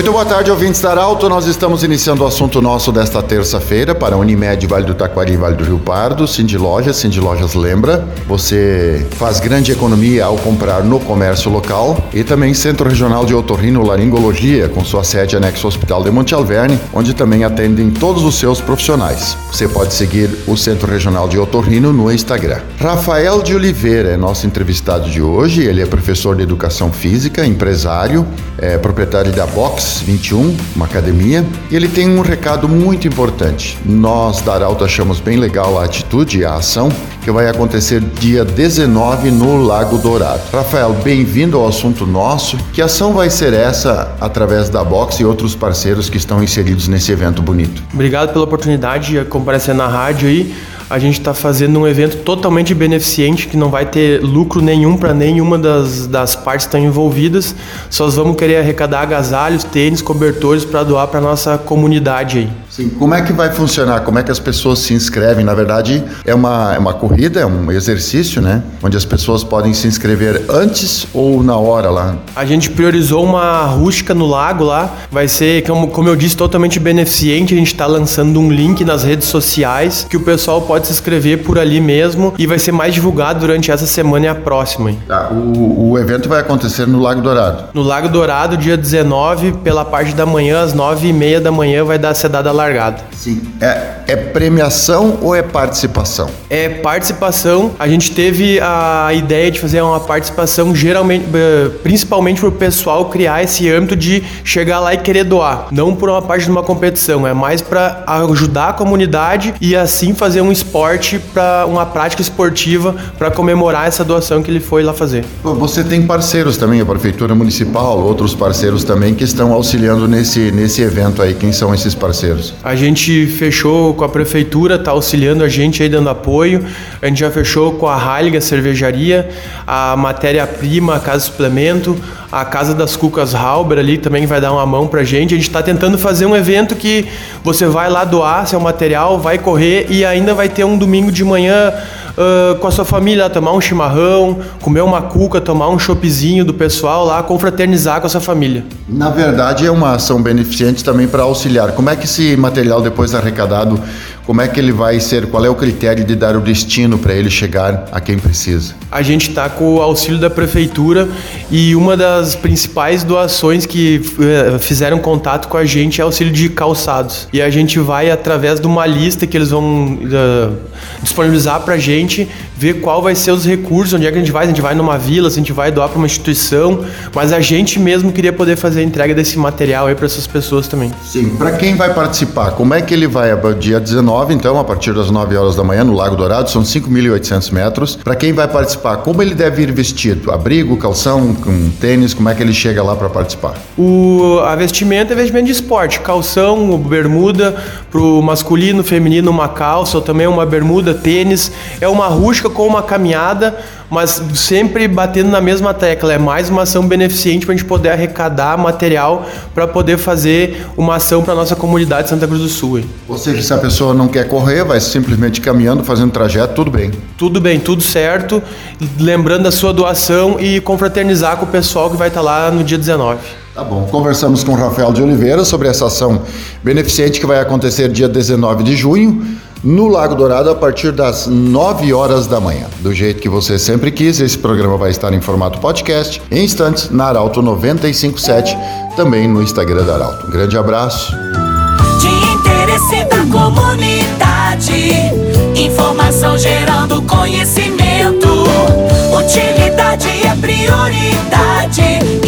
Muito boa tarde, ouvintes da Arauto. Nós estamos iniciando o assunto nosso desta terça-feira para Unimed Vale do Taquari e Vale do Rio Pardo, Cindy Lojas. Cindy Lojas lembra, você faz grande economia ao comprar no comércio local e também Centro Regional de Otorrino Laringologia, com sua sede anexo ao Hospital de Monte Alverne, onde também atendem todos os seus profissionais. Você pode seguir o Centro Regional de Otorrino no Instagram. Rafael de Oliveira é nosso entrevistado de hoje. Ele é professor de Educação Física, empresário, é proprietário da Box 21, uma academia, e ele tem um recado muito importante. Nós da Arauto achamos bem legal a atitude e a ação que vai acontecer dia 19 no Lago Dourado. Rafael, bem-vindo ao assunto nosso. Que ação vai ser essa através da Box e outros parceiros que estão inseridos nesse evento bonito? Obrigado pela oportunidade de comparecer na rádio aí. A gente está fazendo um evento totalmente beneficente que não vai ter lucro nenhum para nenhuma das, das partes que estão envolvidas. Só vamos querer arrecadar agasalhos, tênis, cobertores para doar para nossa comunidade aí. Sim, como é que vai funcionar? Como é que as pessoas se inscrevem? Na verdade, é uma, é uma corrida, é um exercício, né? Onde as pessoas podem se inscrever antes ou na hora lá. A gente priorizou uma rústica no lago lá. Vai ser, como, como eu disse, totalmente beneficente. A gente está lançando um link nas redes sociais que o pessoal pode se inscrever por ali mesmo e vai ser mais divulgado durante essa semana e a próxima. Tá, o, o evento vai acontecer no Lago Dourado. No Lago Dourado, dia 19, pela parte da manhã, às 9h30 da manhã, vai dar a sedada largada. Sim. É, é premiação ou é participação? É participação. A gente teve a ideia de fazer uma participação geralmente, eh, principalmente para o pessoal criar esse âmbito de chegar lá e querer doar. Não por uma parte de uma competição, é mais para ajudar a comunidade e assim fazer um esporte para uma prática esportiva para comemorar essa doação que ele foi lá fazer. Você tem parceiros também, a prefeitura municipal, outros parceiros também que estão auxiliando nesse nesse evento aí. Quem são esses parceiros? A gente fechou com a prefeitura, está auxiliando a gente aí dando apoio. A gente já fechou com a Heiliga Cervejaria, a Matéria-Prima, a Casa Suplemento, a Casa das Cucas Halber ali também vai dar uma mão pra gente. A gente está tentando fazer um evento que você vai lá doar seu material, vai correr e ainda vai ter um domingo de manhã uh, com a sua família, tomar um chimarrão, comer uma cuca, tomar um choppzinho do pessoal lá, confraternizar com a sua família. Na verdade, é uma ação beneficente também para auxiliar. Como é que esse material depois arrecadado como é que ele vai ser? Qual é o critério de dar o destino para ele chegar a quem precisa? A gente está com o auxílio da prefeitura e uma das principais doações que eh, fizeram contato com a gente é auxílio de calçados. E a gente vai através de uma lista que eles vão uh, disponibilizar para a gente ver qual vai ser os recursos, onde é que a gente vai, se a gente vai numa vila, se a gente vai doar para uma instituição, mas a gente mesmo queria poder fazer a entrega desse material aí para essas pessoas também. Sim, para quem vai participar, como é que ele vai? Dia 19 9, então, a partir das 9 horas da manhã, no Lago Dourado, são 5.800 metros. Para quem vai participar, como ele deve ir vestido? Abrigo, calção, com tênis, como é que ele chega lá para participar? O, a vestimenta é vestimento de esporte, calção, bermuda, pro masculino, feminino, uma calça, ou também uma bermuda, tênis. É uma rústica com uma caminhada mas sempre batendo na mesma tecla. É mais uma ação beneficente para a gente poder arrecadar material para poder fazer uma ação para nossa comunidade de Santa Cruz do Sul. Ou seja, se a pessoa não quer correr, vai simplesmente caminhando, fazendo trajeto, tudo bem. Tudo bem, tudo certo. Lembrando a sua doação e confraternizar com o pessoal que vai estar lá no dia 19. Tá bom. Conversamos com o Rafael de Oliveira sobre essa ação beneficente que vai acontecer dia 19 de junho no Lago Dourado a partir das 9 horas da manhã. Do jeito que você sempre quis, esse programa vai estar em formato podcast em instantes na Arauto 957, também no Instagram da Arauto. Um grande abraço. De interesse da comunidade, informação gerando conhecimento. Utilidade é prioridade.